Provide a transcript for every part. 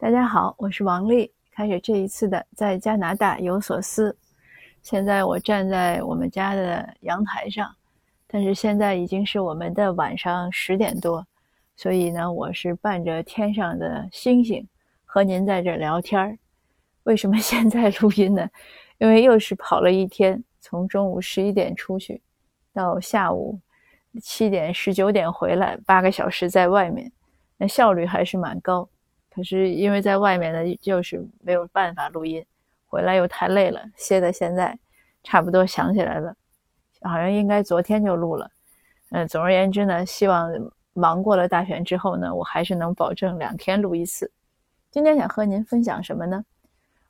大家好，我是王丽。开始这一次的在加拿大有所思。现在我站在我们家的阳台上，但是现在已经是我们的晚上十点多，所以呢，我是伴着天上的星星和您在这聊天儿。为什么现在录音呢？因为又是跑了一天，从中午十一点出去，到下午七点十九点回来，八个小时在外面，那效率还是蛮高。可是因为在外面呢，就是没有办法录音，回来又太累了，歇到现在，差不多想起来了，好像应该昨天就录了。嗯，总而言之呢，希望忙过了大选之后呢，我还是能保证两天录一次。今天想和您分享什么呢？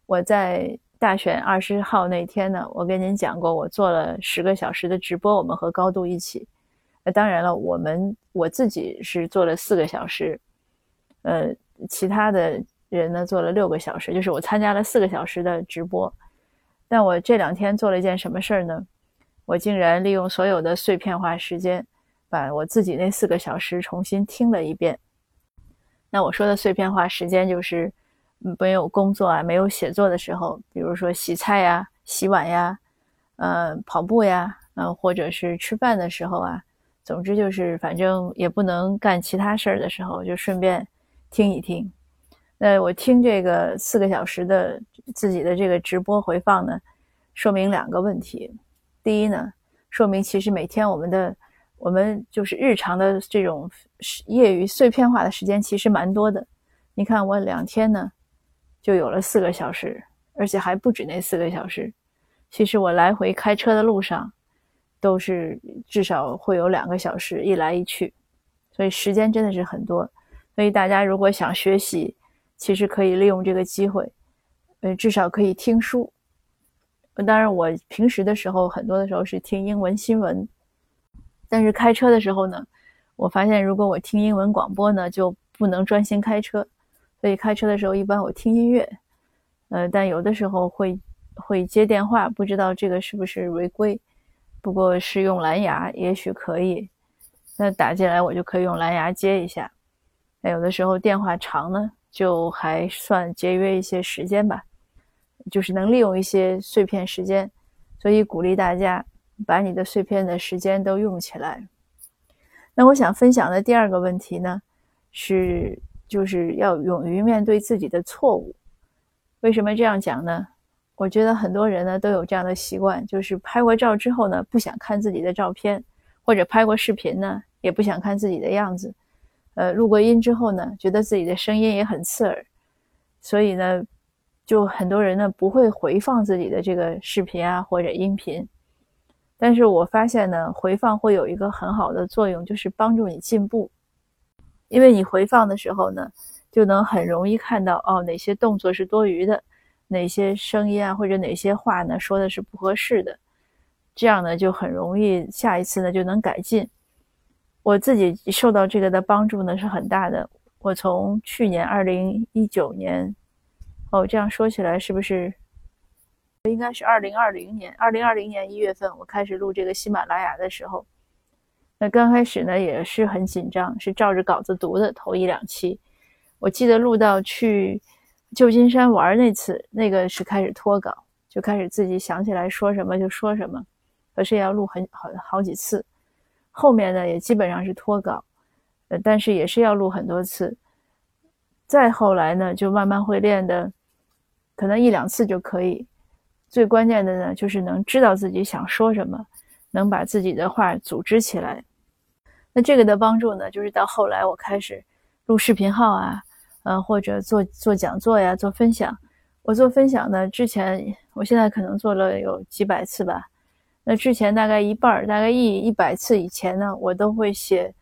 我在大选二十号那天呢，我跟您讲过，我做了十个小时的直播，我们和高度一起。那当然了，我们我自己是做了四个小时，呃。其他的人呢做了六个小时，就是我参加了四个小时的直播。但我这两天做了一件什么事儿呢？我竟然利用所有的碎片化时间，把我自己那四个小时重新听了一遍。那我说的碎片化时间，就是没有工作啊、没有写作的时候，比如说洗菜呀、洗碗呀、呃跑步呀，呃或者是吃饭的时候啊，总之就是反正也不能干其他事儿的时候，就顺便。听一听，那我听这个四个小时的自己的这个直播回放呢，说明两个问题。第一呢，说明其实每天我们的我们就是日常的这种业余碎片化的时间其实蛮多的。你看我两天呢，就有了四个小时，而且还不止那四个小时。其实我来回开车的路上，都是至少会有两个小时一来一去，所以时间真的是很多。所以大家如果想学习，其实可以利用这个机会，呃，至少可以听书。当然，我平时的时候很多的时候是听英文新闻，但是开车的时候呢，我发现如果我听英文广播呢，就不能专心开车。所以开车的时候一般我听音乐，呃，但有的时候会会接电话，不知道这个是不是违规。不过是用蓝牙，也许可以。那打进来我就可以用蓝牙接一下。那有的时候电话长呢，就还算节约一些时间吧，就是能利用一些碎片时间，所以鼓励大家把你的碎片的时间都用起来。那我想分享的第二个问题呢，是就是要勇于面对自己的错误。为什么这样讲呢？我觉得很多人呢都有这样的习惯，就是拍过照之后呢，不想看自己的照片，或者拍过视频呢，也不想看自己的样子。呃，录过音之后呢，觉得自己的声音也很刺耳，所以呢，就很多人呢不会回放自己的这个视频啊或者音频。但是我发现呢，回放会有一个很好的作用，就是帮助你进步。因为你回放的时候呢，就能很容易看到哦哪些动作是多余的，哪些声音啊或者哪些话呢说的是不合适的，这样呢就很容易下一次呢就能改进。我自己受到这个的帮助呢是很大的。我从去年二零一九年，哦，这样说起来是不是应该是二零二零年？二零二零年一月份我开始录这个喜马拉雅的时候，那刚开始呢也是很紧张，是照着稿子读的头一两期。我记得录到去旧金山玩那次，那个是开始脱稿，就开始自己想起来说什么就说什么，可是要录很好好几次。后面呢也基本上是脱稿，呃，但是也是要录很多次。再后来呢，就慢慢会练的，可能一两次就可以。最关键的呢，就是能知道自己想说什么，能把自己的话组织起来。那这个的帮助呢，就是到后来我开始录视频号啊，呃，或者做做讲座呀，做分享。我做分享呢，之前我现在可能做了有几百次吧。那之前大概一半儿，大概一一百次以前呢，我都会写，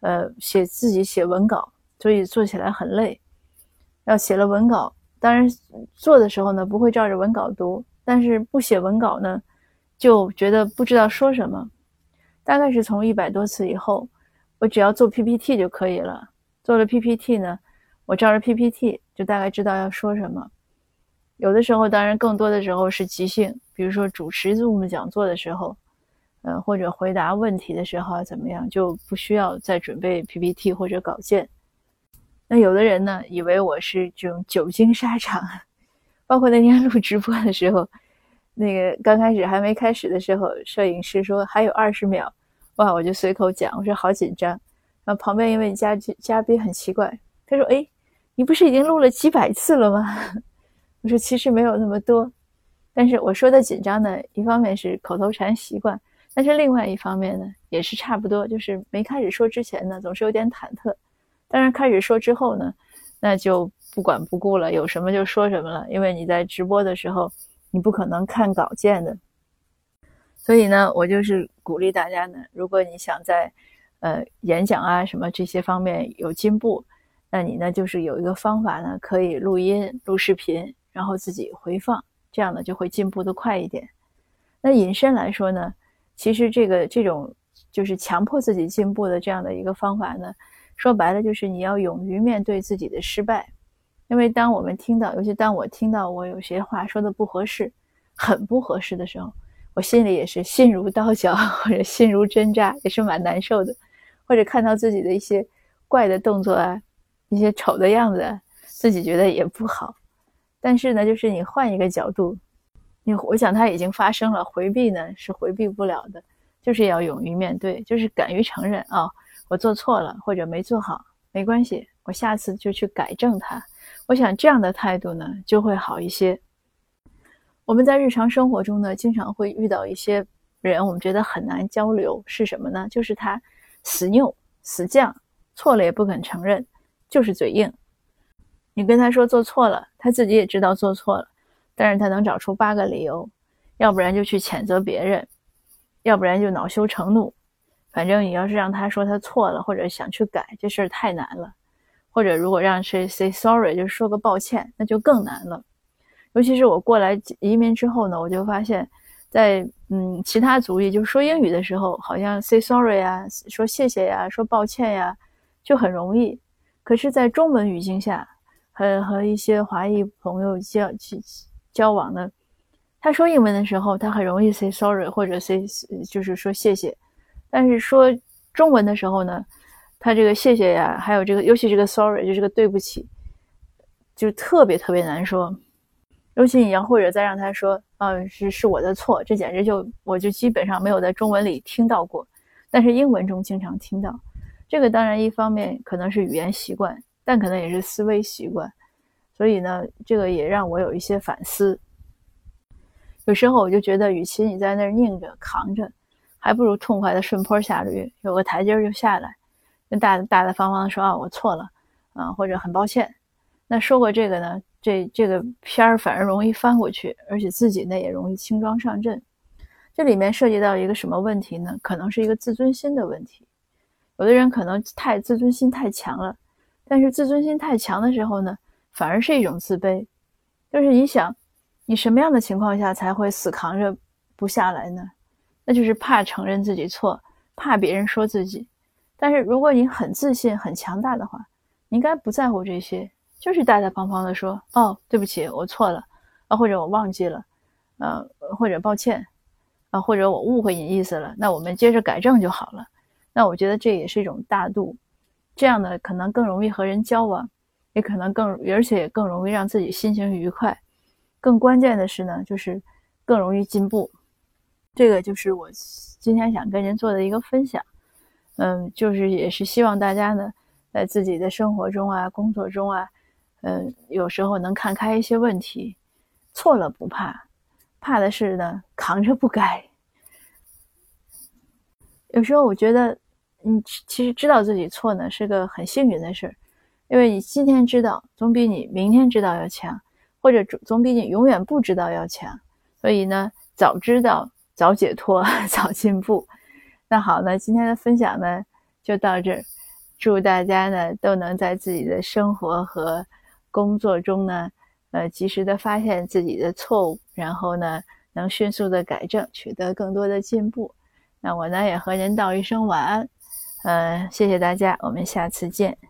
呃，写自己写文稿，所以做起来很累。要写了文稿，当然做的时候呢，不会照着文稿读，但是不写文稿呢，就觉得不知道说什么。大概是从一百多次以后，我只要做 PPT 就可以了。做了 PPT 呢，我照着 PPT 就大概知道要说什么。有的时候，当然更多的时候是即兴，比如说主持 Zoom 讲座的时候，呃，或者回答问题的时候怎么样，就不需要再准备 PPT 或者稿件。那有的人呢，以为我是这种久经沙场，包括那天录直播的时候，那个刚开始还没开始的时候，摄影师说还有二十秒，哇，我就随口讲，我说好紧张。然后旁边一位嘉嘉宾很奇怪，他说：“哎，你不是已经录了几百次了吗？” 我说：“其实没有那么多，但是我说的紧张呢，一方面是口头禅习惯，但是另外一方面呢，也是差不多，就是没开始说之前呢，总是有点忐忑。”当然，开始说之后呢，那就不管不顾了，有什么就说什么了。因为你在直播的时候，你不可能看稿件的。所以呢，我就是鼓励大家呢，如果你想在呃演讲啊什么这些方面有进步，那你呢就是有一个方法呢，可以录音、录视频，然后自己回放，这样呢就会进步的快一点。那隐身来说呢，其实这个这种就是强迫自己进步的这样的一个方法呢。说白了就是你要勇于面对自己的失败，因为当我们听到，尤其当我听到我有些话说的不合适，很不合适的时候，我心里也是心如刀绞或者心如针扎，也是蛮难受的。或者看到自己的一些怪的动作啊，一些丑的样子，自己觉得也不好。但是呢，就是你换一个角度，你我想它已经发生了，回避呢是回避不了的，就是要勇于面对，就是敢于承认啊。我做错了或者没做好，没关系，我下次就去改正它。我想这样的态度呢，就会好一些。我们在日常生活中呢，经常会遇到一些人，我们觉得很难交流，是什么呢？就是他死拗、死犟，错了也不肯承认，就是嘴硬。你跟他说做错了，他自己也知道做错了，但是他能找出八个理由，要不然就去谴责别人，要不然就恼羞成怒。反正你要是让他说他错了，或者想去改，这事儿太难了。或者如果让谁 say sorry，就说个抱歉，那就更难了。尤其是我过来移民之后呢，我就发现，在嗯其他族裔，就说英语的时候，好像 say sorry 啊，说谢谢呀，说抱歉呀，就很容易。可是，在中文语境下，和和一些华裔朋友交去交往呢，他说英文的时候，他很容易 say sorry，或者 say 就是说谢谢。但是说中文的时候呢，他这个谢谢呀，还有这个，尤其这个 sorry，就这个对不起，就特别特别难说。尤其你要或者再让他说，啊，是是我的错，这简直就我就基本上没有在中文里听到过，但是英文中经常听到。这个当然一方面可能是语言习惯，但可能也是思维习惯。所以呢，这个也让我有一些反思。有时候我就觉得，与其你在那儿拧着扛着。还不如痛快的顺坡下驴，有个台阶就下来，跟大大大方方的说啊，我错了，啊，或者很抱歉。那说过这个呢，这这个片儿反而容易翻过去，而且自己呢也容易轻装上阵。这里面涉及到一个什么问题呢？可能是一个自尊心的问题。有的人可能太自尊心太强了，但是自尊心太强的时候呢，反而是一种自卑。就是你想，你什么样的情况下才会死扛着不下来呢？那就是怕承认自己错，怕别人说自己。但是如果你很自信、很强大的话，你应该不在乎这些，就是大大方方的说：“哦，对不起，我错了，啊，或者我忘记了，呃，或者抱歉，啊，或者我误会你意思了，那我们接着改正就好了。”那我觉得这也是一种大度，这样的可能更容易和人交往，也可能更，而且更容易让自己心情愉快。更关键的是呢，就是更容易进步。这个就是我今天想跟您做的一个分享，嗯，就是也是希望大家呢，在自己的生活中啊、工作中啊，嗯，有时候能看开一些问题，错了不怕，怕的是呢扛着不改。有时候我觉得，嗯，其实知道自己错呢是个很幸运的事儿，因为你今天知道，总比你明天知道要强，或者总总比你永远不知道要强。所以呢，早知道。早解脱，早进步。那好，那今天的分享呢就到这儿。祝大家呢都能在自己的生活和工作中呢，呃，及时的发现自己的错误，然后呢能迅速的改正，取得更多的进步。那我呢也和您道一声晚安，嗯，谢谢大家，我们下次见。